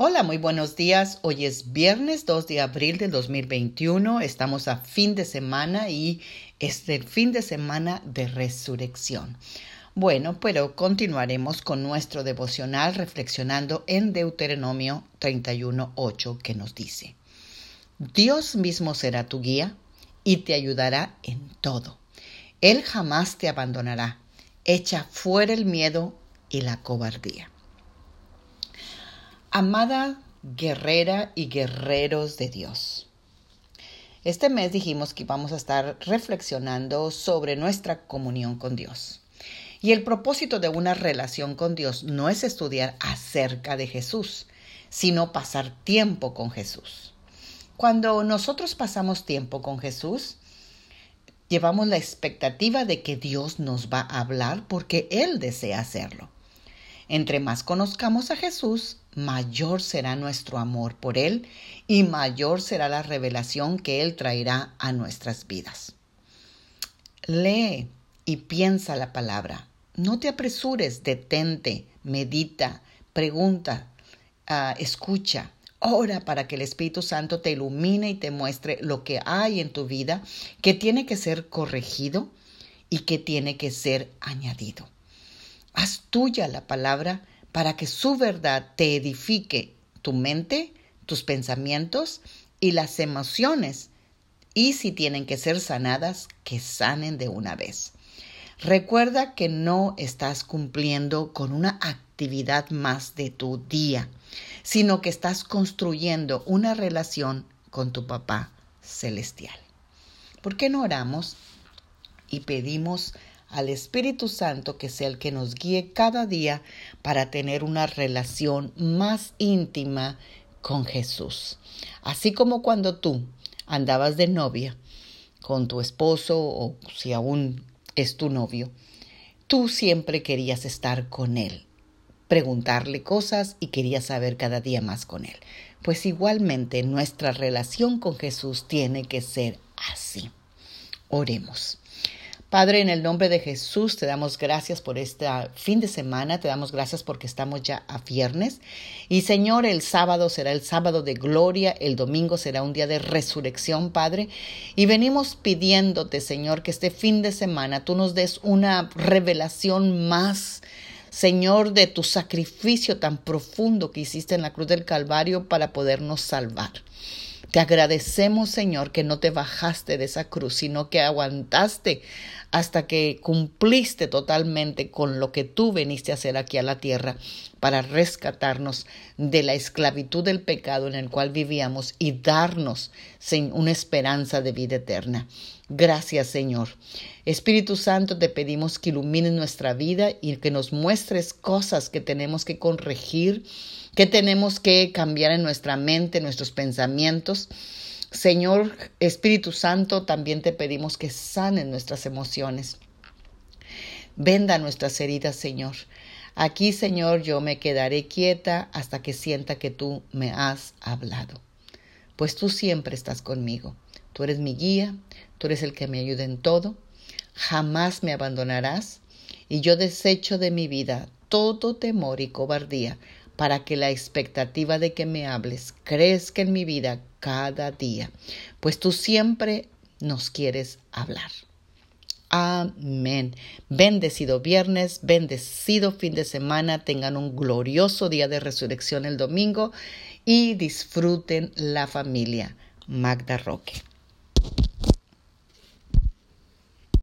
Hola, muy buenos días. Hoy es viernes 2 de abril del 2021. Estamos a fin de semana y es el fin de semana de resurrección. Bueno, pero continuaremos con nuestro devocional reflexionando en Deuteronomio 31.8 que nos dice, Dios mismo será tu guía y te ayudará en todo. Él jamás te abandonará. Echa fuera el miedo y la cobardía. Amada guerrera y guerreros de Dios. Este mes dijimos que íbamos a estar reflexionando sobre nuestra comunión con Dios. Y el propósito de una relación con Dios no es estudiar acerca de Jesús, sino pasar tiempo con Jesús. Cuando nosotros pasamos tiempo con Jesús, llevamos la expectativa de que Dios nos va a hablar porque Él desea hacerlo. Entre más conozcamos a Jesús, mayor será nuestro amor por Él y mayor será la revelación que Él traerá a nuestras vidas. Lee y piensa la palabra. No te apresures, detente, medita, pregunta, ah, escucha. Ora para que el Espíritu Santo te ilumine y te muestre lo que hay en tu vida que tiene que ser corregido y que tiene que ser añadido. Haz tuya la palabra para que su verdad te edifique tu mente, tus pensamientos y las emociones. Y si tienen que ser sanadas, que sanen de una vez. Recuerda que no estás cumpliendo con una actividad más de tu día, sino que estás construyendo una relación con tu papá celestial. ¿Por qué no oramos y pedimos al Espíritu Santo que sea el que nos guíe cada día para tener una relación más íntima con Jesús. Así como cuando tú andabas de novia con tu esposo o si aún es tu novio, tú siempre querías estar con él, preguntarle cosas y querías saber cada día más con él. Pues igualmente nuestra relación con Jesús tiene que ser así. Oremos. Padre, en el nombre de Jesús te damos gracias por este fin de semana, te damos gracias porque estamos ya a viernes. Y Señor, el sábado será el sábado de gloria, el domingo será un día de resurrección, Padre. Y venimos pidiéndote, Señor, que este fin de semana tú nos des una revelación más. Señor, de tu sacrificio tan profundo que hiciste en la cruz del Calvario para podernos salvar. Te agradecemos, Señor, que no te bajaste de esa cruz, sino que aguantaste hasta que cumpliste totalmente con lo que tú veniste a hacer aquí a la tierra para rescatarnos de la esclavitud del pecado en el cual vivíamos y darnos una esperanza de vida eterna. Gracias, Señor. Espíritu Santo, te pedimos que ilumines nuestra vida y que nos muestres cosas que tenemos que corregir ¿Qué tenemos que cambiar en nuestra mente, en nuestros pensamientos? Señor Espíritu Santo, también te pedimos que sanen nuestras emociones. Venda nuestras heridas, Señor. Aquí, Señor, yo me quedaré quieta hasta que sienta que tú me has hablado. Pues tú siempre estás conmigo. Tú eres mi guía, tú eres el que me ayuda en todo. Jamás me abandonarás. Y yo desecho de mi vida todo temor y cobardía para que la expectativa de que me hables crezca en mi vida cada día, pues tú siempre nos quieres hablar. Amén. Bendecido viernes, bendecido fin de semana, tengan un glorioso día de resurrección el domingo y disfruten la familia. Magda Roque.